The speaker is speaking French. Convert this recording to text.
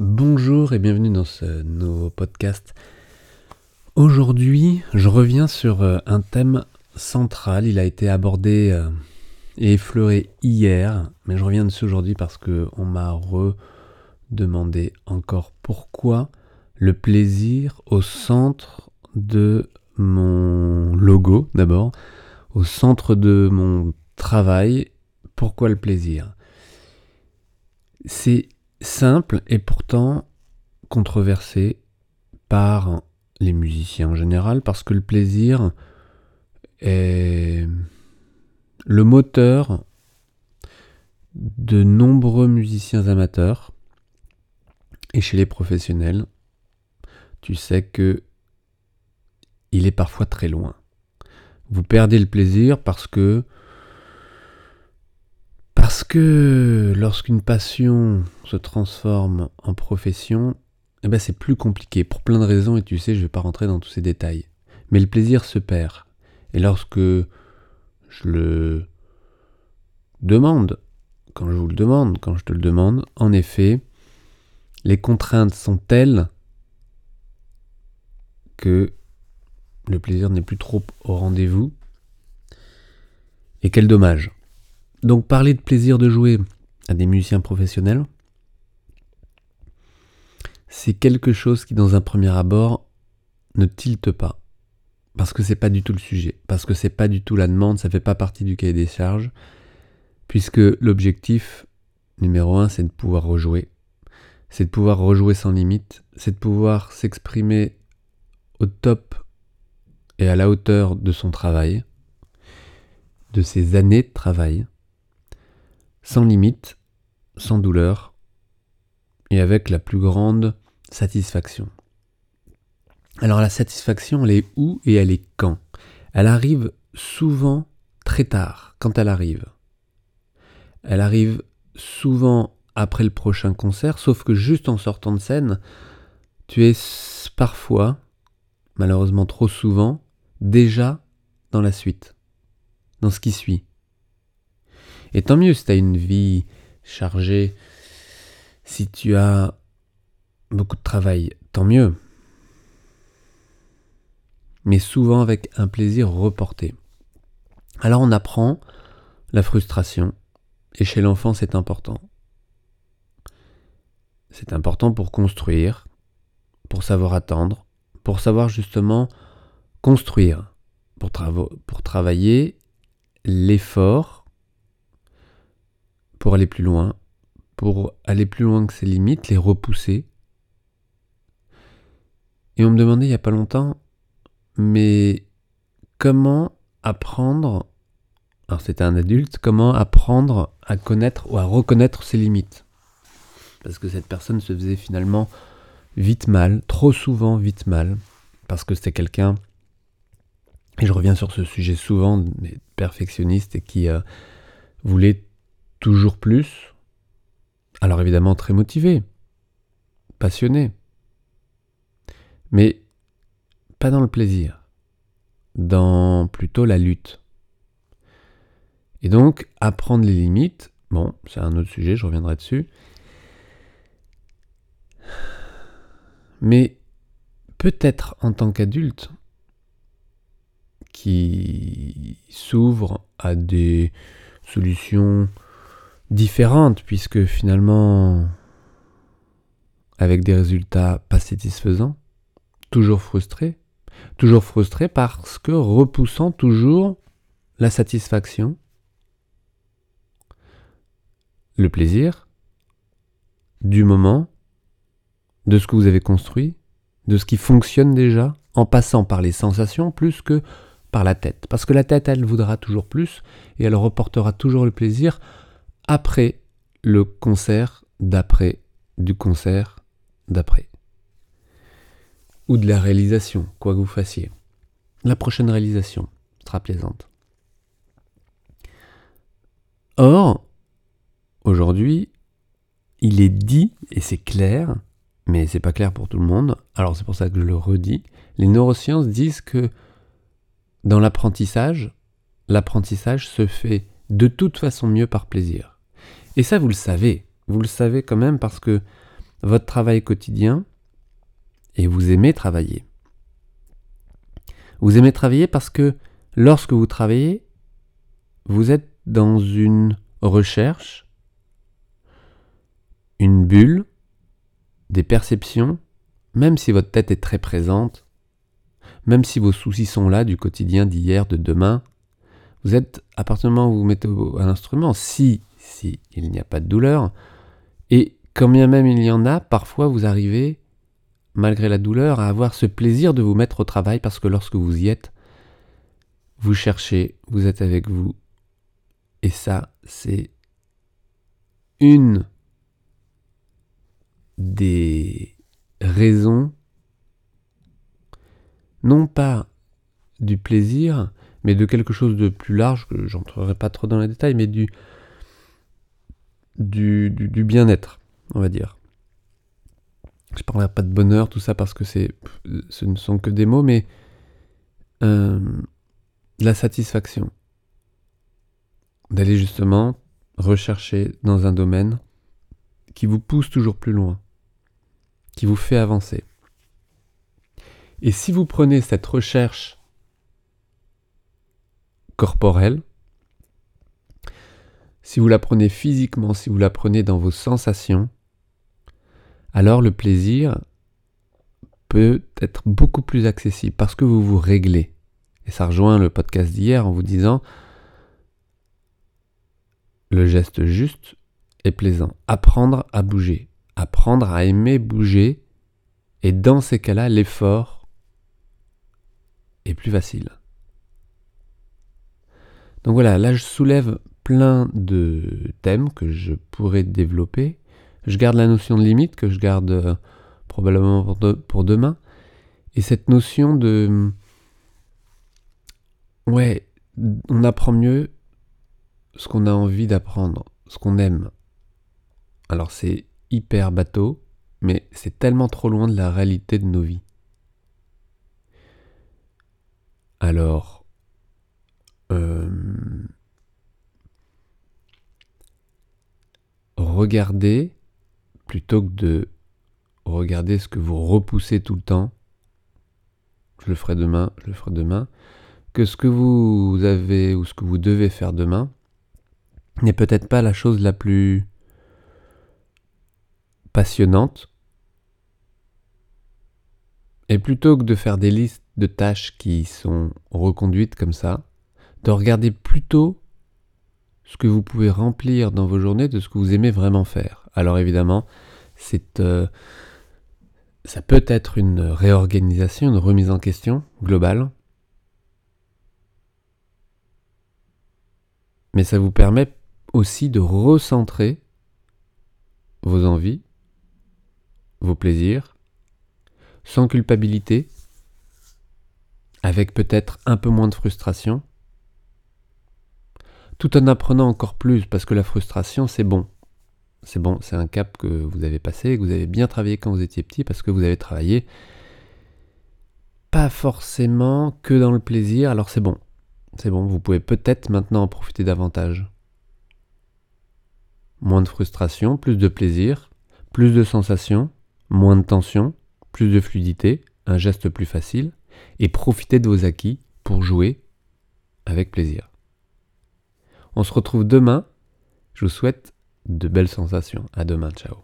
Bonjour et bienvenue dans ce nouveau podcast. Aujourd'hui, je reviens sur euh, un thème central. Il a été abordé euh, et effleuré hier, mais je reviens dessus aujourd'hui parce que on m'a redemandé encore pourquoi le plaisir au centre de mon logo d'abord, au centre de mon travail. Pourquoi le plaisir? C'est simple et pourtant controversé par les musiciens en général parce que le plaisir est le moteur de nombreux musiciens amateurs et chez les professionnels, tu sais que il est parfois très loin. Vous perdez le plaisir parce que parce que lorsqu'une passion se transforme en profession, eh ben c'est plus compliqué pour plein de raisons et tu sais, je vais pas rentrer dans tous ces détails. Mais le plaisir se perd. Et lorsque je le demande, quand je vous le demande, quand je te le demande, en effet, les contraintes sont telles que le plaisir n'est plus trop au rendez-vous. Et quel dommage. Donc parler de plaisir de jouer à des musiciens professionnels, c'est quelque chose qui dans un premier abord ne tilte pas. Parce que c'est pas du tout le sujet, parce que c'est pas du tout la demande, ça fait pas partie du cahier des charges, puisque l'objectif numéro un, c'est de pouvoir rejouer, c'est de pouvoir rejouer sans limite, c'est de pouvoir s'exprimer au top et à la hauteur de son travail, de ses années de travail, sans limite, sans douleur, et avec la plus grande satisfaction. Alors la satisfaction, elle est où et elle est quand? Elle arrive souvent très tard, quand elle arrive. Elle arrive souvent après le prochain concert, sauf que juste en sortant de scène, tu es parfois, malheureusement trop souvent, déjà dans la suite, dans ce qui suit. Et tant mieux si tu as une vie chargée, si tu as beaucoup de travail, tant mieux. Mais souvent avec un plaisir reporté. Alors on apprend la frustration, et chez l'enfant c'est important. C'est important pour construire, pour savoir attendre, pour savoir justement construire, pour, pour travailler l'effort aller plus loin, pour aller plus loin que ses limites, les repousser. Et on me demandait il n'y a pas longtemps, mais comment apprendre, alors c'était un adulte, comment apprendre à connaître ou à reconnaître ses limites? Parce que cette personne se faisait finalement vite mal, trop souvent vite mal, parce que c'était quelqu'un, et je reviens sur ce sujet souvent, mais perfectionniste et qui euh, voulait toujours plus. Alors évidemment très motivé, passionné, mais pas dans le plaisir, dans plutôt la lutte. Et donc apprendre les limites, bon, c'est un autre sujet, je reviendrai dessus. Mais peut-être en tant qu'adulte qui s'ouvre à des solutions différente, puisque finalement, avec des résultats pas satisfaisants, toujours frustré, toujours frustré parce que repoussant toujours la satisfaction, le plaisir du moment, de ce que vous avez construit, de ce qui fonctionne déjà, en passant par les sensations plus que par la tête. Parce que la tête, elle voudra toujours plus et elle reportera toujours le plaisir après le concert d'après du concert d'après. Ou de la réalisation, quoi que vous fassiez. La prochaine réalisation sera plaisante. Or, aujourd'hui, il est dit, et c'est clair, mais c'est pas clair pour tout le monde, alors c'est pour ça que je le redis, les neurosciences disent que dans l'apprentissage, l'apprentissage se fait de toute façon mieux par plaisir. Et ça, vous le savez. Vous le savez quand même parce que votre travail quotidien et vous aimez travailler. Vous aimez travailler parce que lorsque vous travaillez, vous êtes dans une recherche, une bulle, des perceptions, même si votre tête est très présente, même si vos soucis sont là du quotidien, d'hier, de demain, vous êtes, à partir du moment où vous mettez à l'instrument, si, si il n'y a pas de douleur, et quand bien même il y en a, parfois vous arrivez, malgré la douleur, à avoir ce plaisir de vous mettre au travail parce que lorsque vous y êtes, vous cherchez, vous êtes avec vous. Et ça, c'est une des raisons, non pas du plaisir, mais de quelque chose de plus large, que j'entrerai pas trop dans les détails, mais du, du, bien-être, on va dire. Je parlerai pas de bonheur, tout ça, parce que ce ne sont que des mots, mais euh, la satisfaction. D'aller justement rechercher dans un domaine qui vous pousse toujours plus loin, qui vous fait avancer. Et si vous prenez cette recherche corporelle, si vous la prenez physiquement, si vous la prenez dans vos sensations, alors le plaisir peut être beaucoup plus accessible parce que vous vous réglez. Et ça rejoint le podcast d'hier en vous disant le geste juste est plaisant. Apprendre à bouger, apprendre à aimer bouger, et dans ces cas-là, l'effort est plus facile. Donc voilà, là je soulève plein de thèmes que je pourrais développer. Je garde la notion de limite que je garde euh, probablement pour, demain. Et cette notion de... Ouais, on apprend mieux ce qu'on a envie d'apprendre, ce qu'on aime. Alors c'est hyper bateau, mais c'est tellement trop loin de la réalité de nos vies. Alors, euh, regardez, plutôt que de regarder ce que vous repoussez tout le temps, je le ferai demain, je le ferai demain, que ce que vous avez ou ce que vous devez faire demain n'est peut-être pas la chose la plus passionnante. Et plutôt que de faire des listes de tâches qui sont reconduites comme ça, de regarder plutôt ce que vous pouvez remplir dans vos journées de ce que vous aimez vraiment faire. Alors évidemment, euh, ça peut être une réorganisation, une remise en question globale, mais ça vous permet aussi de recentrer vos envies, vos plaisirs, sans culpabilité, avec peut-être un peu moins de frustration, tout en apprenant encore plus, parce que la frustration, c'est bon. C'est bon, c'est un cap que vous avez passé, que vous avez bien travaillé quand vous étiez petit, parce que vous avez travaillé pas forcément que dans le plaisir, alors c'est bon. C'est bon, vous pouvez peut-être maintenant en profiter davantage. Moins de frustration, plus de plaisir, plus de sensations, moins de tension, plus de fluidité, un geste plus facile, et profitez de vos acquis pour jouer avec plaisir. On se retrouve demain. Je vous souhaite de belles sensations. À demain. Ciao.